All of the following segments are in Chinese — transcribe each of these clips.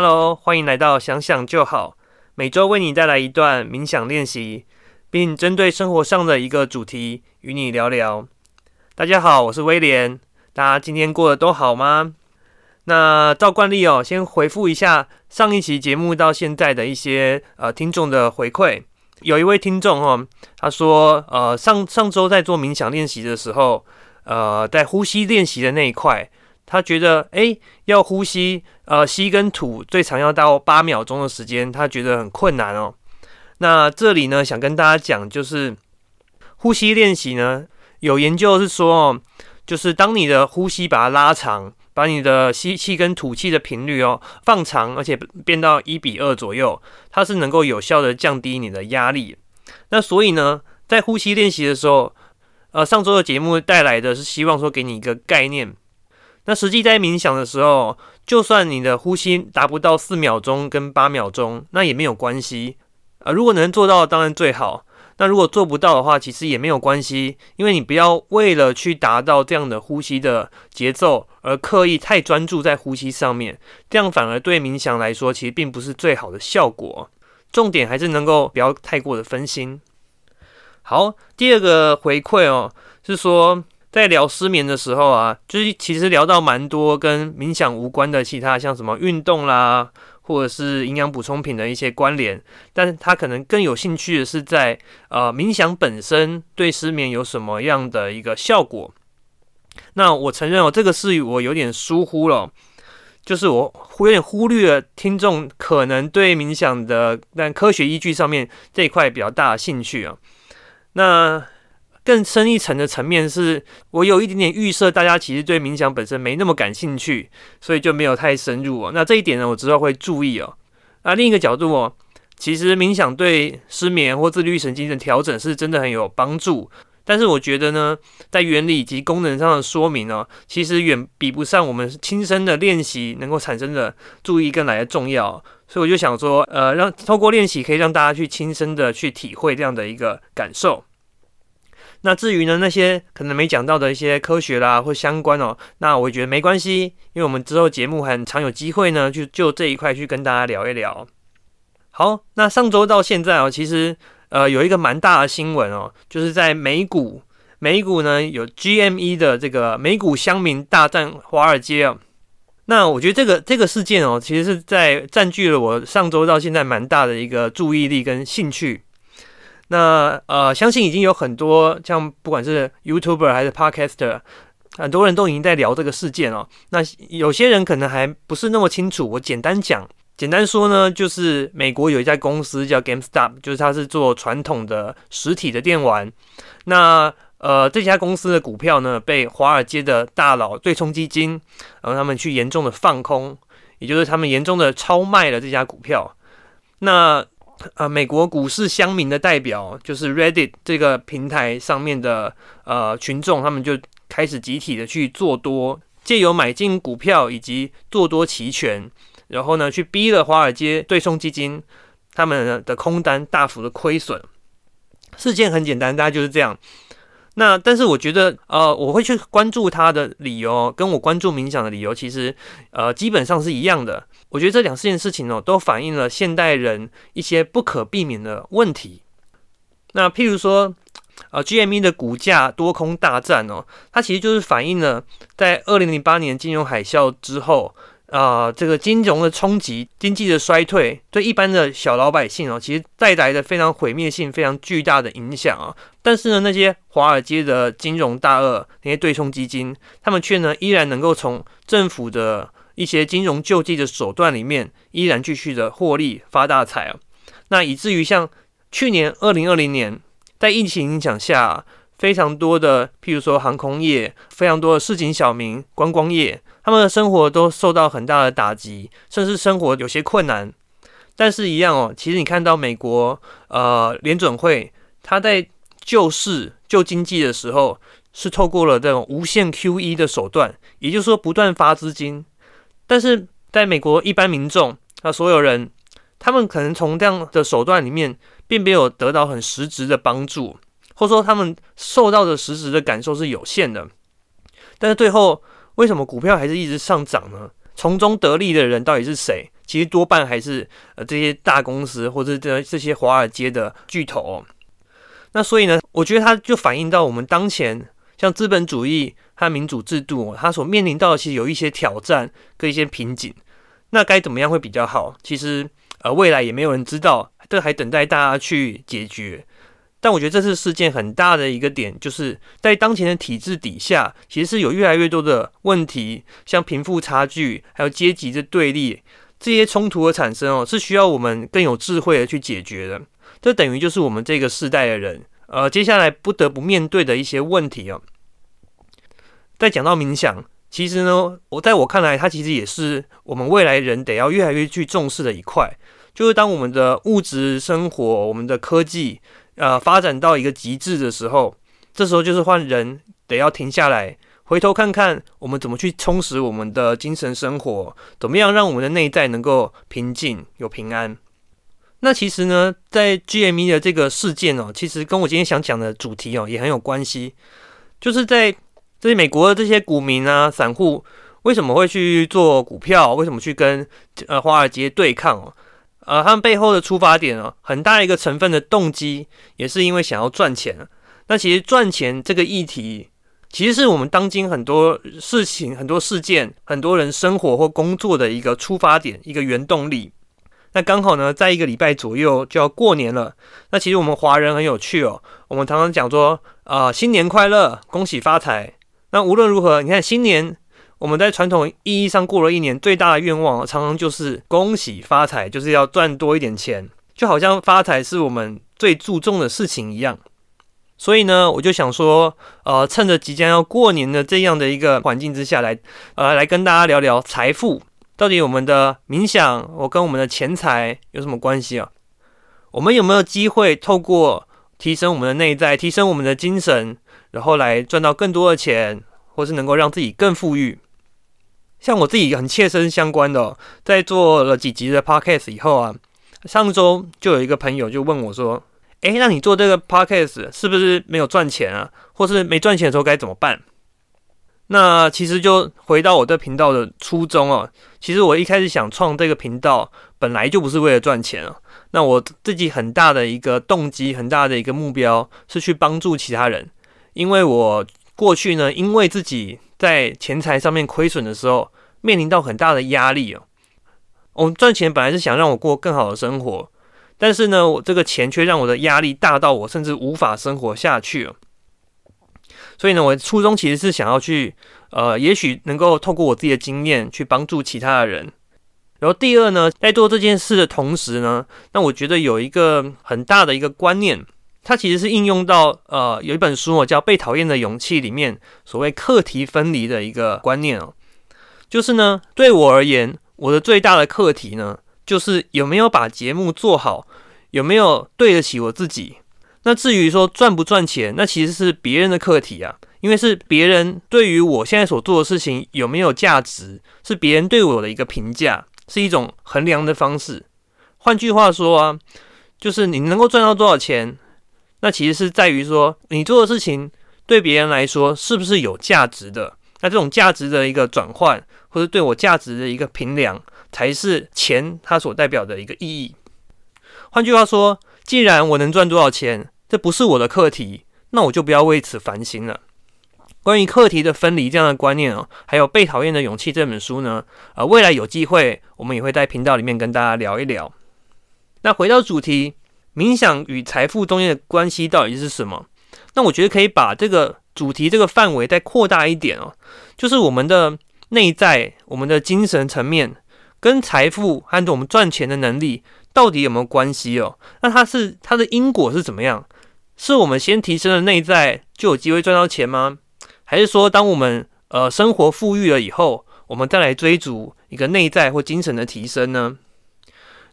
Hello，欢迎来到想想就好，每周为你带来一段冥想练习，并针对生活上的一个主题与你聊聊。大家好，我是威廉，大家今天过得都好吗？那照惯例哦，先回复一下上一期节目到现在的一些呃听众的回馈。有一位听众哦，他说呃上上周在做冥想练习的时候，呃在呼吸练习的那一块。他觉得，哎，要呼吸，呃，吸跟吐最长要到八秒钟的时间，他觉得很困难哦。那这里呢，想跟大家讲，就是呼吸练习呢，有研究是说，哦，就是当你的呼吸把它拉长，把你的吸气跟吐气的频率哦放长，而且变到一比二左右，它是能够有效的降低你的压力。那所以呢，在呼吸练习的时候，呃，上周的节目带来的是希望说给你一个概念。那实际在冥想的时候，就算你的呼吸达不到四秒钟跟八秒钟，那也没有关系。呃，如果能做到，当然最好。那如果做不到的话，其实也没有关系，因为你不要为了去达到这样的呼吸的节奏而刻意太专注在呼吸上面，这样反而对冥想来说，其实并不是最好的效果。重点还是能够不要太过的分心。好，第二个回馈哦，是说。在聊失眠的时候啊，就是其实聊到蛮多跟冥想无关的其他，像什么运动啦，或者是营养补充品的一些关联。但是他可能更有兴趣的是在呃冥想本身对失眠有什么样的一个效果。那我承认哦，这个是我有点疏忽了，就是我有点忽略了听众可能对冥想的但科学依据上面这一块比较大的兴趣啊。那。更深一层的层面是，我有一点点预设，大家其实对冥想本身没那么感兴趣，所以就没有太深入哦。那这一点呢，我之后会注意哦。那另一个角度哦，其实冥想对失眠或自律神经的调整是真的很有帮助，但是我觉得呢，在原理以及功能上的说明呢，其实远比不上我们亲身的练习能够产生的注意更来的重要。所以我就想说，呃，让透过练习可以让大家去亲身的去体会这样的一个感受。那至于呢，那些可能没讲到的一些科学啦或相关哦，那我觉得没关系，因为我们之后节目很常有机会呢，就就这一块去跟大家聊一聊。好，那上周到现在哦，其实呃有一个蛮大的新闻哦，就是在美股，美股呢有 GME 的这个美股乡民大战华尔街哦。那我觉得这个这个事件哦，其实是在占据了我上周到现在蛮大的一个注意力跟兴趣。那呃，相信已经有很多像不管是 YouTuber 还是 Podcaster，很多人都已经在聊这个事件哦。那有些人可能还不是那么清楚，我简单讲，简单说呢，就是美国有一家公司叫 GameStop，就是它是做传统的实体的电玩。那呃，这家公司的股票呢，被华尔街的大佬对冲基金，然后他们去严重的放空，也就是他们严重的超卖了这家股票。那呃，美国股市乡民的代表就是 Reddit 这个平台上面的呃群众，他们就开始集体的去做多，借由买进股票以及做多期权，然后呢去逼了华尔街对冲基金他们的空单大幅的亏损。事件很简单，大家就是这样。那但是我觉得，呃，我会去关注它的理由，跟我关注冥想的理由，其实，呃，基本上是一样的。我觉得这两件事情哦，都反映了现代人一些不可避免的问题。那譬如说，呃，GME 的股价多空大战哦，它其实就是反映了在二零零八年金融海啸之后。啊，这个金融的冲击、经济的衰退，对一般的小老百姓哦，其实带来的非常毁灭性、非常巨大的影响啊。但是呢，那些华尔街的金融大鳄、那些对冲基金，他们却呢依然能够从政府的一些金融救济的手段里面，依然继续的获利发大财啊。那以至于像去年二零二零年，在疫情影响下。非常多的，譬如说航空业，非常多的市井小民、观光业，他们的生活都受到很大的打击，甚至生活有些困难。但是，一样哦，其实你看到美国呃联准会，他在救市、救经济的时候，是透过了这种无限 QE 的手段，也就是说不断发资金。但是，在美国一般民众啊，所有人，他们可能从这样的手段里面，并没有得到很实质的帮助。或者说他们受到的实质的感受是有限的，但是最后为什么股票还是一直上涨呢？从中得利的人到底是谁？其实多半还是呃这些大公司或者这这些华尔街的巨头。那所以呢，我觉得它就反映到我们当前像资本主义和民主制度，它所面临到的其实有一些挑战跟一些瓶颈。那该怎么样会比较好？其实呃未来也没有人知道，这还等待大家去解决。但我觉得这次事件很大的一个点，就是在当前的体制底下，其实是有越来越多的问题，像贫富差距，还有阶级的对立，这些冲突的产生哦，是需要我们更有智慧的去解决的。这等于就是我们这个世代的人，呃，接下来不得不面对的一些问题哦。再讲到冥想，其实呢，我在我看来，它其实也是我们未来人得要越来越去重视的一块，就是当我们的物质生活、我们的科技。呃，发展到一个极致的时候，这时候就是换人得要停下来，回头看看我们怎么去充实我们的精神生活，怎么样让我们的内在能够平静有平安。那其实呢，在 GME 的这个事件哦，其实跟我今天想讲的主题哦也很有关系，就是在这些美国的这些股民啊、散户为什么会去做股票，为什么去跟呃华尔街对抗哦？呃，他们背后的出发点哦，很大一个成分的动机，也是因为想要赚钱。那其实赚钱这个议题，其实是我们当今很多事情、很多事件、很多人生活或工作的一个出发点，一个原动力。那刚好呢，在一个礼拜左右就要过年了。那其实我们华人很有趣哦，我们常常讲说，啊，新年快乐，恭喜发财。那无论如何，你看新年。我们在传统意义上过了一年，最大的愿望常常就是恭喜发财，就是要赚多一点钱，就好像发财是我们最注重的事情一样。所以呢，我就想说，呃，趁着即将要过年的这样的一个环境之下来，呃，来跟大家聊聊财富到底我们的冥想，我跟我们的钱财有什么关系啊？我们有没有机会透过提升我们的内在，提升我们的精神，然后来赚到更多的钱，或是能够让自己更富裕？像我自己很切身相关的，在做了几集的 podcast 以后啊，上周就有一个朋友就问我说：“诶，那你做这个 podcast 是不是没有赚钱啊？或是没赚钱的时候该怎么办？”那其实就回到我这频道的初衷哦。其实我一开始想创这个频道，本来就不是为了赚钱啊。那我自己很大的一个动机，很大的一个目标是去帮助其他人，因为我过去呢，因为自己。在钱财上面亏损的时候，面临到很大的压力哦。我赚钱本来是想让我过更好的生活，但是呢，我这个钱却让我的压力大到我甚至无法生活下去了。所以呢，我初衷其实是想要去，呃，也许能够透过我自己的经验去帮助其他的人。然后第二呢，在做这件事的同时呢，那我觉得有一个很大的一个观念。它其实是应用到呃有一本书哦叫《被讨厌的勇气》里面所谓课题分离的一个观念哦，就是呢对我而言，我的最大的课题呢就是有没有把节目做好，有没有对得起我自己。那至于说赚不赚钱，那其实是别人的课题啊，因为是别人对于我现在所做的事情有没有价值，是别人对我的一个评价，是一种衡量的方式。换句话说啊，就是你能够赚到多少钱。那其实是在于说，你做的事情对别人来说是不是有价值的？那这种价值的一个转换，或者对我价值的一个评量，才是钱它所代表的一个意义。换句话说，既然我能赚多少钱，这不是我的课题，那我就不要为此烦心了。关于课题的分离这样的观念哦，还有《被讨厌的勇气》这本书呢，呃，未来有机会我们也会在频道里面跟大家聊一聊。那回到主题。冥想与财富中间的关系到底是什么？那我觉得可以把这个主题、这个范围再扩大一点哦，就是我们的内在、我们的精神层面跟财富和我们赚钱的能力到底有没有关系哦？那它是它的因果是怎么样？是我们先提升了内在就有机会赚到钱吗？还是说当我们呃生活富裕了以后，我们再来追逐一个内在或精神的提升呢？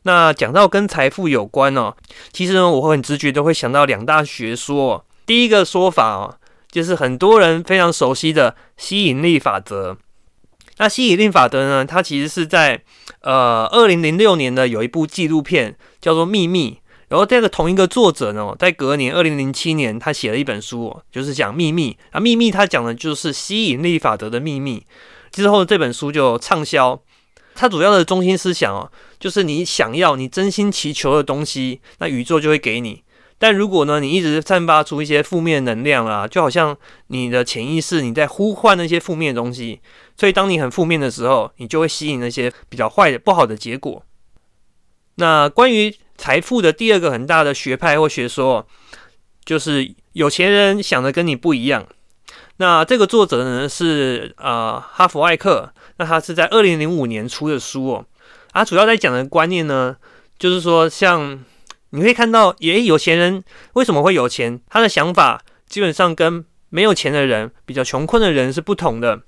那讲到跟财富有关哦，其实呢，我会很直觉都会想到两大学说。第一个说法哦，就是很多人非常熟悉的吸引力法则。那吸引力法则呢，它其实是在呃二零零六年的有一部纪录片叫做《秘密》，然后这个同一个作者呢，在隔年二零零七年，他写了一本书，就是讲秘密啊，秘密他讲的就是吸引力法则的秘密。之后这本书就畅销。它主要的中心思想哦，就是你想要、你真心祈求的东西，那宇宙就会给你。但如果呢，你一直散发出一些负面能量啊，就好像你的潜意识你在呼唤那些负面的东西，所以当你很负面的时候，你就会吸引那些比较坏的、不好的结果。那关于财富的第二个很大的学派或学说，就是有钱人想的跟你不一样。那这个作者呢是呃哈佛艾克，那他是在二零零五年出的书哦。他主要在讲的观念呢，就是说像。你可以看到，也有钱人为什么会有钱？他的想法基本上跟没有钱的人、比较穷困的人是不同的。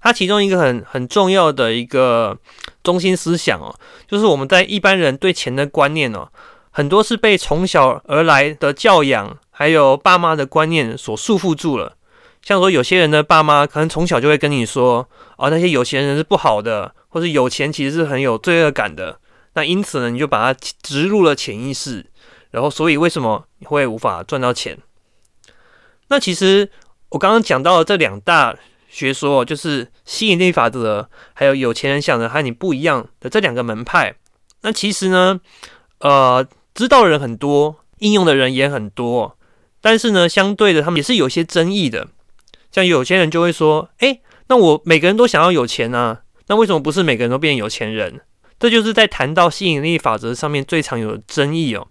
他其中一个很很重要的一个中心思想哦，就是我们在一般人对钱的观念哦，很多是被从小而来的教养，还有爸妈的观念所束缚住了。像说有些人的爸妈可能从小就会跟你说，哦，那些有钱人是不好的，或者有钱其实是很有罪恶感的。那因此呢，你就把它植入了潜意识，然后所以为什么你会无法赚到钱？那其实我刚刚讲到的这两大学说，就是吸引力法则，还有有钱人想的和你不一样的这两个门派。那其实呢，呃，知道的人很多，应用的人也很多，但是呢，相对的，他们也是有些争议的。像有些人就会说，哎，那我每个人都想要有钱啊，那为什么不是每个人都变有钱人？这就是在谈到吸引力法则上面最常有的争议哦。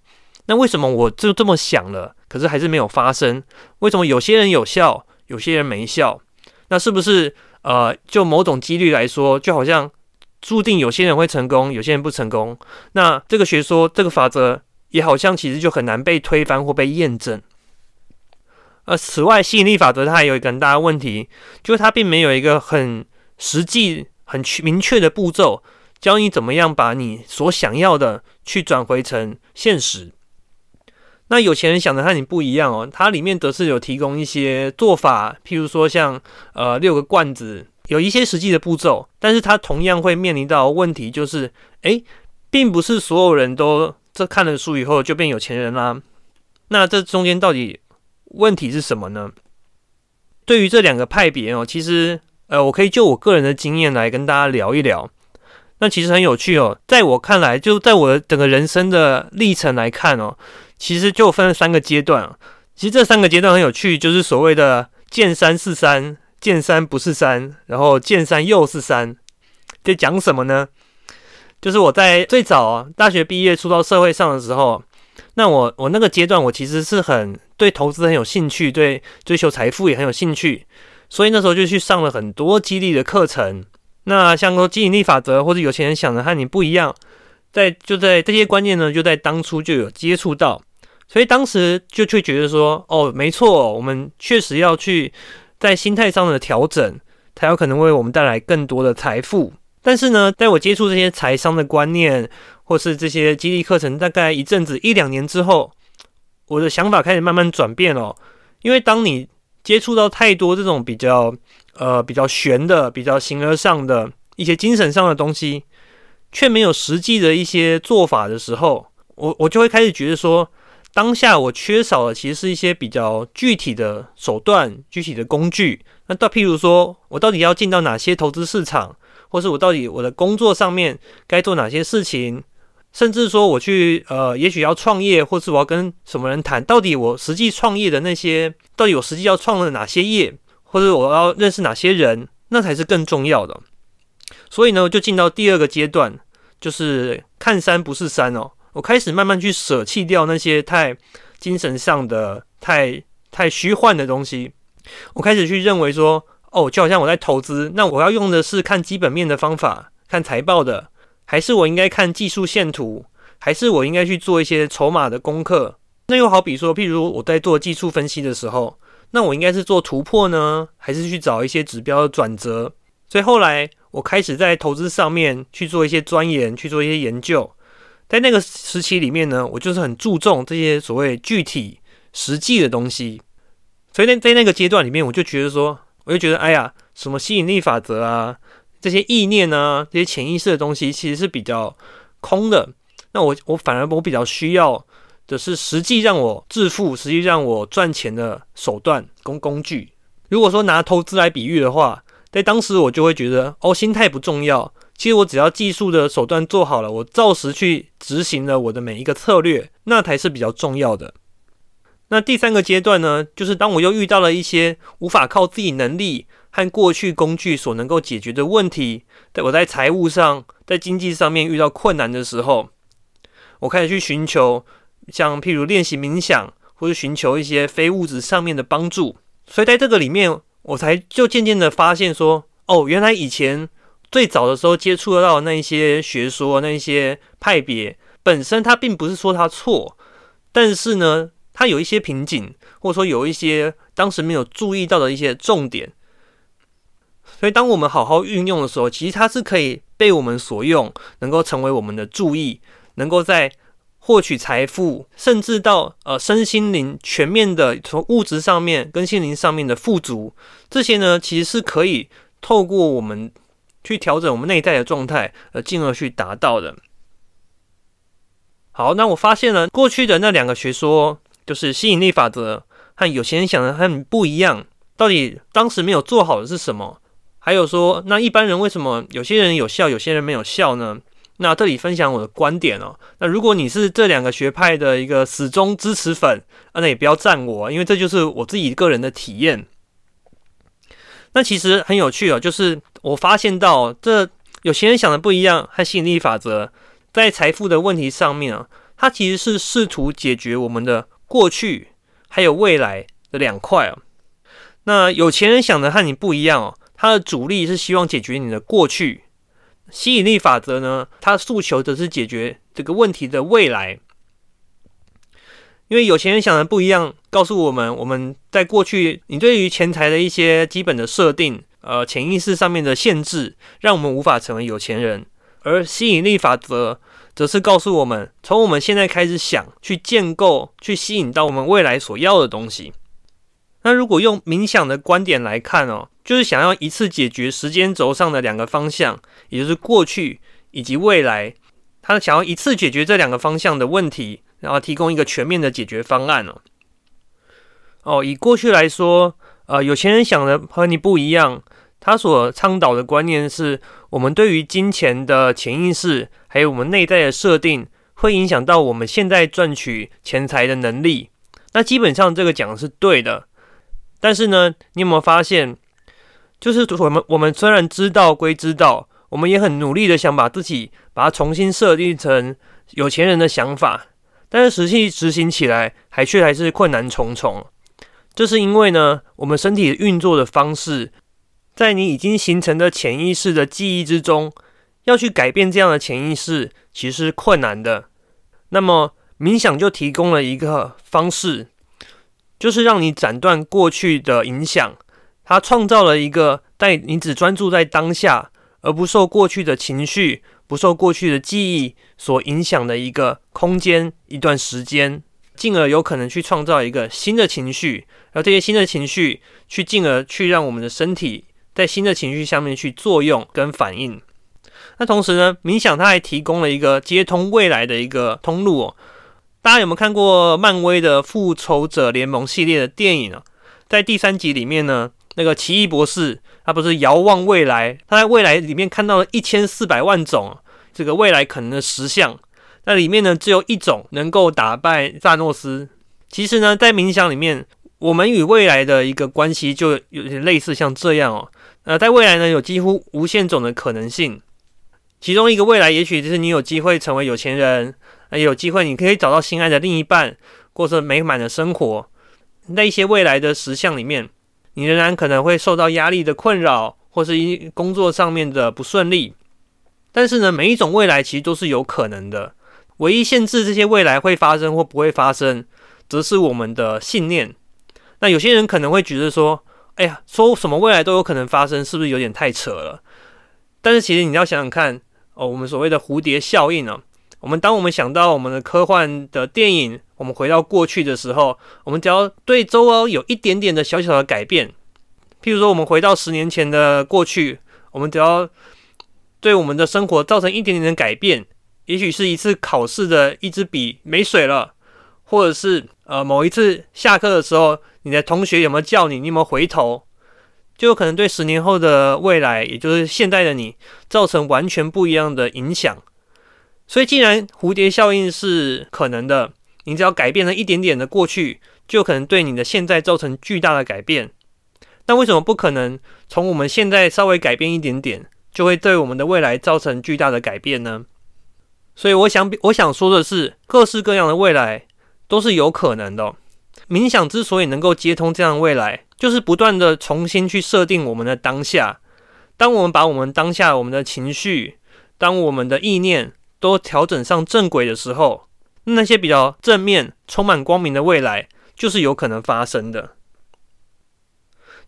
那为什么我就这么想了，可是还是没有发生？为什么有些人有效，有些人没效？那是不是呃，就某种几率来说，就好像注定有些人会成功，有些人不成功？那这个学说，这个法则也好像其实就很难被推翻或被验证。呃，此外，吸引力法则它还有一个很大的问题，就是它并没有一个很实际、很明确的步骤。教你怎么样把你所想要的去转回成现实。那有钱人想的和你不一样哦，它里面则是有提供一些做法，譬如说像呃六个罐子，有一些实际的步骤，但是它同样会面临到问题，就是诶，并不是所有人都这看了书以后就变有钱人啦。那这中间到底问题是什么呢？对于这两个派别哦，其实呃，我可以就我个人的经验来跟大家聊一聊。那其实很有趣哦，在我看来，就在我的整个人生的历程来看哦，其实就分了三个阶段。其实这三个阶段很有趣，就是所谓的见山是山，见山不是山，然后见山又是山。在讲什么呢？就是我在最早啊，大学毕业出到社会上的时候，那我我那个阶段，我其实是很对投资很有兴趣，对追求财富也很有兴趣，所以那时候就去上了很多激励的课程。那像说吸引力法则，或者有钱人想的和你不一样，在就在这些观念呢，就在当初就有接触到，所以当时就就觉得说，哦，没错，我们确实要去在心态上的调整，才有可能为我们带来更多的财富。但是呢，在我接触这些财商的观念，或是这些激励课程，大概一阵子一两年之后，我的想法开始慢慢转变了，因为当你接触到太多这种比较。呃，比较玄的、比较形而上的一些精神上的东西，却没有实际的一些做法的时候，我我就会开始觉得说，当下我缺少的其实是一些比较具体的手段、具体的工具。那到譬如说，我到底要进到哪些投资市场，或是我到底我的工作上面该做哪些事情，甚至说我去呃，也许要创业，或是我要跟什么人谈，到底我实际创业的那些，到底我实际要创了哪些业？或者我要认识哪些人，那才是更重要的。所以呢，就进到第二个阶段，就是看山不是山哦。我开始慢慢去舍弃掉那些太精神上的、太太虚幻的东西。我开始去认为说，哦，就好像我在投资，那我要用的是看基本面的方法，看财报的，还是我应该看技术线图，还是我应该去做一些筹码的功课？那又好比说，譬如我在做技术分析的时候。那我应该是做突破呢，还是去找一些指标的转折？所以后来我开始在投资上面去做一些钻研，去做一些研究。在那个时期里面呢，我就是很注重这些所谓具体实际的东西。所以在在那个阶段里面，我就觉得说，我就觉得，哎呀，什么吸引力法则啊，这些意念啊，这些潜意识的东西，其实是比较空的。那我我反而我比较需要。的是实际让我致富、实际让我赚钱的手段工工具。如果说拿投资来比喻的话，在当时我就会觉得，哦，心态不重要，其实我只要技术的手段做好了，我照实去执行了我的每一个策略，那才是比较重要的。那第三个阶段呢，就是当我又遇到了一些无法靠自己能力和过去工具所能够解决的问题，在我在财务上、在经济上面遇到困难的时候，我开始去寻求像譬如练习冥想，或者寻求一些非物质上面的帮助。所以在这个里面，我才就渐渐的发现说，哦，原来以前最早的时候接触得到那一些学说、那一些派别本身，它并不是说它错，但是呢。它有一些瓶颈，或者说有一些当时没有注意到的一些重点，所以当我们好好运用的时候，其实它是可以被我们所用，能够成为我们的注意，能够在获取财富，甚至到呃身心灵全面的从物质上面跟心灵上面的富足，这些呢，其实是可以透过我们去调整我们内在的状态，而进而去达到的。好，那我发现了过去的那两个学说。就是吸引力法则和有钱人想的很不一样。到底当时没有做好的是什么？还有说，那一般人为什么有些人有效，有些人没有效呢？那这里分享我的观点哦。那如果你是这两个学派的一个死忠支持粉，啊那也不要赞我，因为这就是我自己个人的体验。那其实很有趣哦，就是我发现到这有钱人想的不一样和吸引力法则在财富的问题上面啊，它其实是试图解决我们的。过去还有未来的两块啊，那有钱人想的和你不一样哦。他的主力是希望解决你的过去，吸引力法则呢，他诉求则是解决这个问题的未来。因为有钱人想的不一样，告诉我们我们在过去你对于钱财的一些基本的设定，呃，潜意识上面的限制，让我们无法成为有钱人。而吸引力法则。则是告诉我们，从我们现在开始想，去建构，去吸引到我们未来所要的东西。那如果用冥想的观点来看哦，就是想要一次解决时间轴上的两个方向，也就是过去以及未来。他想要一次解决这两个方向的问题，然后提供一个全面的解决方案哦。哦，以过去来说，呃，有钱人想的和你不一样。他所倡导的观念是，我们对于金钱的潜意识，还有我们内在的设定，会影响到我们现在赚取钱财的能力。那基本上这个讲的是对的，但是呢，你有没有发现，就是我们我们虽然知道归知道，我们也很努力的想把自己把它重新设定成有钱人的想法，但是实际执行起来还却还是困难重重。这是因为呢，我们身体运作的方式。在你已经形成的潜意识的记忆之中，要去改变这样的潜意识，其实是困难的。那么冥想就提供了一个方式，就是让你斩断过去的影响。它创造了一个带你只专注在当下，而不受过去的情绪、不受过去的记忆所影响的一个空间、一段时间，进而有可能去创造一个新的情绪，而这些新的情绪去进而去让我们的身体。在新的情绪下面去作用跟反应。那同时呢，冥想它还提供了一个接通未来的一个通路哦。大家有没有看过漫威的复仇者联盟系列的电影啊？在第三集里面呢，那个奇异博士他不是遥望未来，他在未来里面看到了一千四百万种这个未来可能的实像。那里面呢，只有一种能够打败萨诺斯。其实呢，在冥想里面，我们与未来的一个关系就有点类似像这样哦。呃，在未来呢，有几乎无限种的可能性。其中一个未来，也许就是你有机会成为有钱人，也有机会你可以找到心爱的另一半，过着美满的生活。那一些未来的实相里面，你仍然可能会受到压力的困扰，或是一工作上面的不顺利。但是呢，每一种未来其实都是有可能的。唯一限制这些未来会发生或不会发生，则是我们的信念。那有些人可能会觉得说。哎呀，说什么未来都有可能发生，是不是有点太扯了？但是其实你要想想看哦，我们所谓的蝴蝶效应呢，我们当我们想到我们的科幻的电影，我们回到过去的时候，我们只要对周遭有一点点的小小的改变，譬如说我们回到十年前的过去，我们只要对我们的生活造成一点点的改变，也许是一次考试的一支笔没水了，或者是呃某一次下课的时候。你的同学有没有叫你？你有没有回头？就有可能对十年后的未来，也就是现在的你，造成完全不一样的影响。所以，既然蝴蝶效应是可能的，你只要改变了一点点的过去，就可能对你的现在造成巨大的改变。那为什么不可能从我们现在稍微改变一点点，就会对我们的未来造成巨大的改变呢？所以，我想，我想说的是，各式各样的未来都是有可能的。冥想之所以能够接通这样的未来，就是不断的重新去设定我们的当下。当我们把我们当下我们的情绪，当我们的意念都调整上正轨的时候，那些比较正面、充满光明的未来，就是有可能发生的。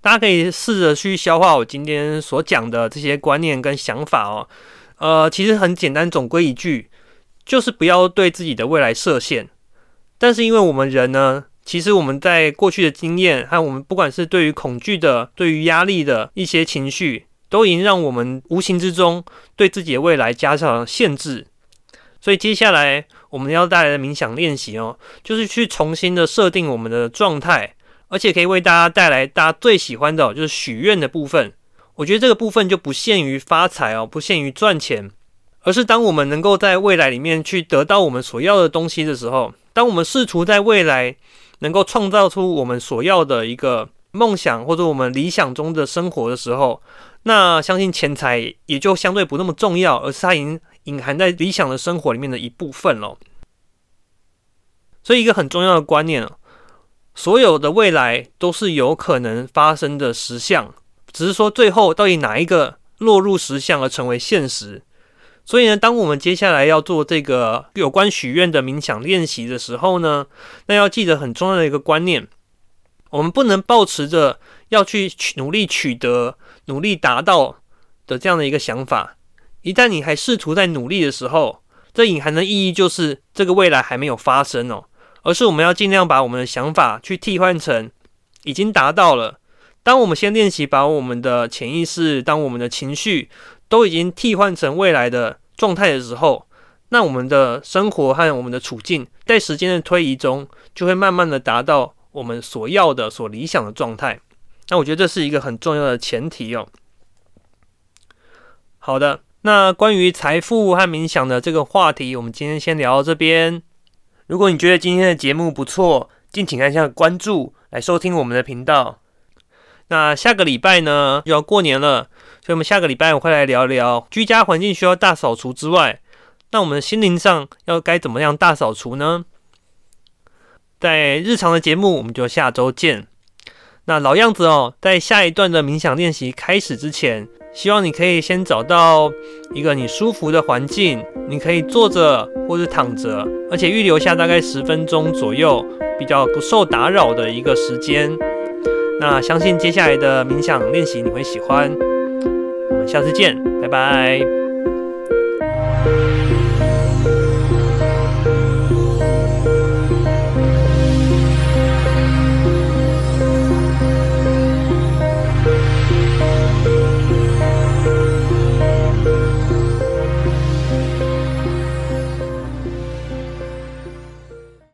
大家可以试着去消化我今天所讲的这些观念跟想法哦。呃，其实很简单，总归一句，就是不要对自己的未来设限。但是因为我们人呢，其实我们在过去的经验，还有我们不管是对于恐惧的、对于压力的一些情绪，都已经让我们无形之中对自己的未来加上了限制。所以接下来我们要带来的冥想练习哦，就是去重新的设定我们的状态，而且可以为大家带来大家最喜欢的，就是许愿的部分。我觉得这个部分就不限于发财哦，不限于赚钱，而是当我们能够在未来里面去得到我们所要的东西的时候，当我们试图在未来。能够创造出我们所要的一个梦想，或者我们理想中的生活的时候，那相信钱财也就相对不那么重要，而是它已经隐含在理想的生活里面的一部分了。所以，一个很重要的观念所有的未来都是有可能发生的实相，只是说最后到底哪一个落入实相而成为现实。所以呢，当我们接下来要做这个有关许愿的冥想练习的时候呢，那要记得很重要的一个观念：我们不能抱持着要去努力取得、努力达到的这样的一个想法。一旦你还试图在努力的时候，这隐含的意义就是这个未来还没有发生哦。而是我们要尽量把我们的想法去替换成已经达到了。当我们先练习把我们的潜意识、当我们的情绪。都已经替换成未来的状态的时候，那我们的生活和我们的处境，在时间的推移中，就会慢慢的达到我们所要的、所理想的状态。那我觉得这是一个很重要的前提哦。好的，那关于财富和冥想的这个话题，我们今天先聊到这边。如果你觉得今天的节目不错，敬请按下关注来收听我们的频道。那下个礼拜呢，又要过年了。所以，我们下个礼拜我会来聊聊居家环境需要大扫除之外，那我们心灵上要该怎么样大扫除呢？在日常的节目，我们就下周见。那老样子哦，在下一段的冥想练习开始之前，希望你可以先找到一个你舒服的环境，你可以坐着或者躺着，而且预留下大概十分钟左右，比较不受打扰的一个时间。那相信接下来的冥想练习你会喜欢。下次见，拜拜。